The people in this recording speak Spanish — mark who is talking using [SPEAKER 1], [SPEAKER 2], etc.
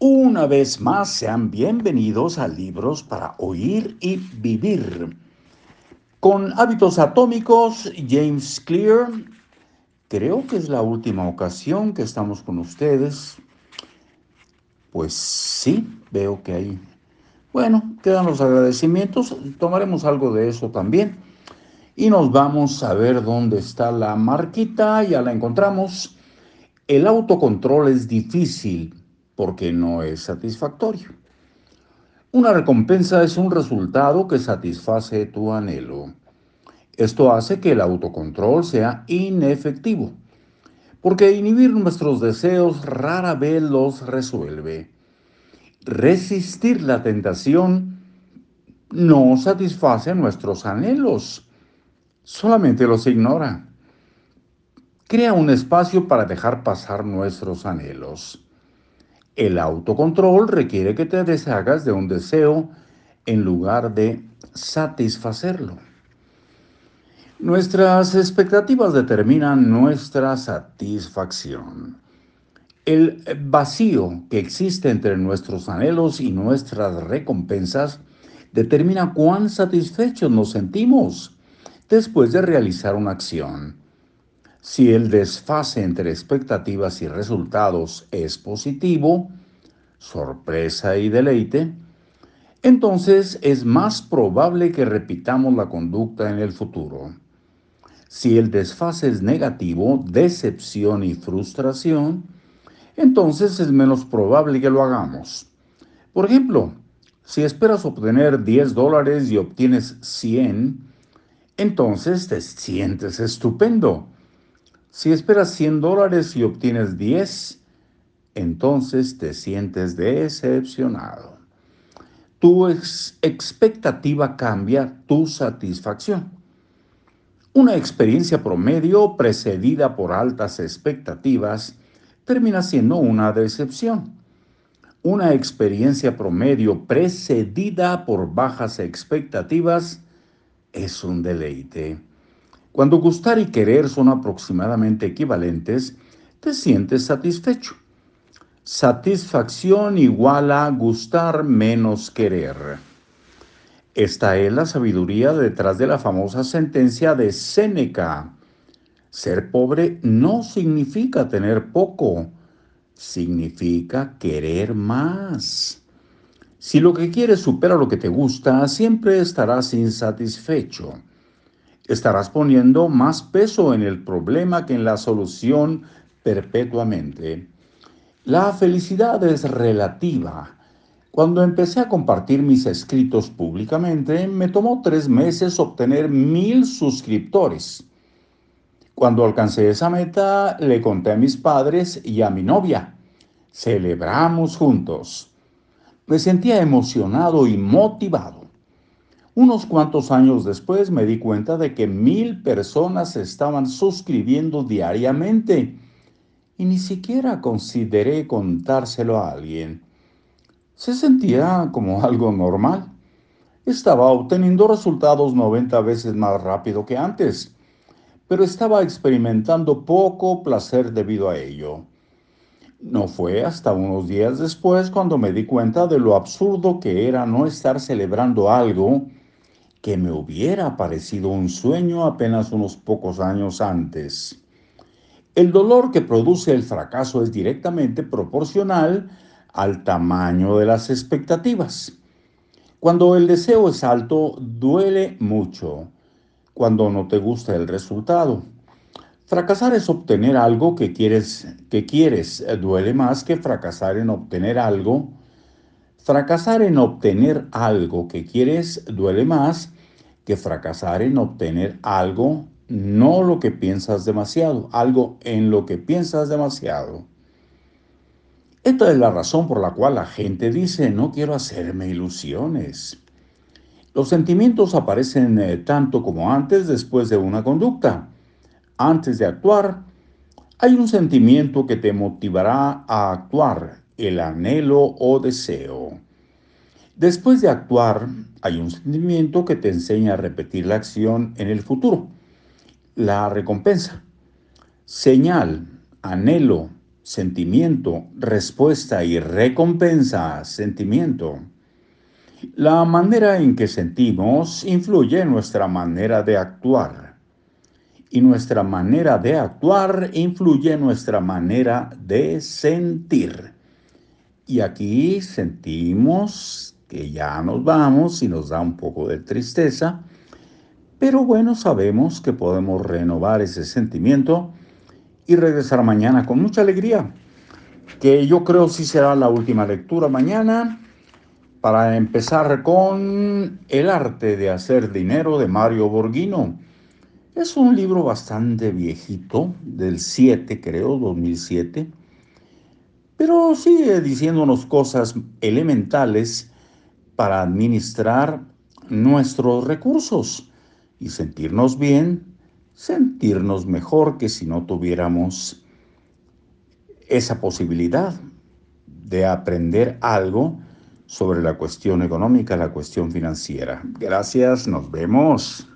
[SPEAKER 1] Una vez más, sean bienvenidos a Libros para Oír y Vivir. Con hábitos atómicos, James Clear, creo que es la última ocasión que estamos con ustedes. Pues sí, veo que hay... Bueno, quedan los agradecimientos, tomaremos algo de eso también. Y nos vamos a ver dónde está la marquita, ya la encontramos. El autocontrol es difícil porque no es satisfactorio. Una recompensa es un resultado que satisface tu anhelo. Esto hace que el autocontrol sea inefectivo, porque inhibir nuestros deseos rara vez los resuelve. Resistir la tentación no satisface nuestros anhelos, solamente los ignora. Crea un espacio para dejar pasar nuestros anhelos. El autocontrol requiere que te deshagas de un deseo en lugar de satisfacerlo. Nuestras expectativas determinan nuestra satisfacción. El vacío que existe entre nuestros anhelos y nuestras recompensas determina cuán satisfechos nos sentimos después de realizar una acción. Si el desfase entre expectativas y resultados es positivo, sorpresa y deleite, entonces es más probable que repitamos la conducta en el futuro. Si el desfase es negativo, decepción y frustración, entonces es menos probable que lo hagamos. Por ejemplo, si esperas obtener 10 dólares y obtienes 100, entonces te sientes estupendo. Si esperas 100 dólares y obtienes 10, entonces te sientes decepcionado. Tu expectativa cambia tu satisfacción. Una experiencia promedio precedida por altas expectativas termina siendo una decepción. Una experiencia promedio precedida por bajas expectativas es un deleite. Cuando gustar y querer son aproximadamente equivalentes, te sientes satisfecho. Satisfacción igual a gustar menos querer. Esta es la sabiduría detrás de la famosa sentencia de Séneca. Ser pobre no significa tener poco, significa querer más. Si lo que quieres supera lo que te gusta, siempre estarás insatisfecho estarás poniendo más peso en el problema que en la solución perpetuamente. La felicidad es relativa. Cuando empecé a compartir mis escritos públicamente, me tomó tres meses obtener mil suscriptores. Cuando alcancé esa meta, le conté a mis padres y a mi novia. Celebramos juntos. Me sentía emocionado y motivado. Unos cuantos años después me di cuenta de que mil personas estaban suscribiendo diariamente y ni siquiera consideré contárselo a alguien. Se sentía como algo normal. Estaba obteniendo resultados 90 veces más rápido que antes, pero estaba experimentando poco placer debido a ello. No fue hasta unos días después cuando me di cuenta de lo absurdo que era no estar celebrando algo que me hubiera parecido un sueño apenas unos pocos años antes. El dolor que produce el fracaso es directamente proporcional al tamaño de las expectativas. Cuando el deseo es alto, duele mucho. Cuando no te gusta el resultado. Fracasar es obtener algo que quieres, que quieres. Duele más que fracasar en obtener algo Fracasar en obtener algo que quieres duele más que fracasar en obtener algo, no lo que piensas demasiado, algo en lo que piensas demasiado. Esta es la razón por la cual la gente dice, no quiero hacerme ilusiones. Los sentimientos aparecen eh, tanto como antes después de una conducta. Antes de actuar, hay un sentimiento que te motivará a actuar el anhelo o deseo. Después de actuar, hay un sentimiento que te enseña a repetir la acción en el futuro. La recompensa. Señal, anhelo, sentimiento, respuesta y recompensa, sentimiento. La manera en que sentimos influye en nuestra manera de actuar. Y nuestra manera de actuar influye en nuestra manera de sentir. Y aquí sentimos que ya nos vamos y nos da un poco de tristeza, pero bueno, sabemos que podemos renovar ese sentimiento y regresar mañana con mucha alegría, que yo creo sí será la última lectura mañana para empezar con El arte de hacer dinero de Mario Borghino. Es un libro bastante viejito, del 7 creo, 2007, pero sigue diciéndonos cosas elementales para administrar nuestros recursos y sentirnos bien sentirnos mejor que si no tuviéramos esa posibilidad de aprender algo sobre la cuestión económica, la cuestión financiera. Gracias, nos vemos.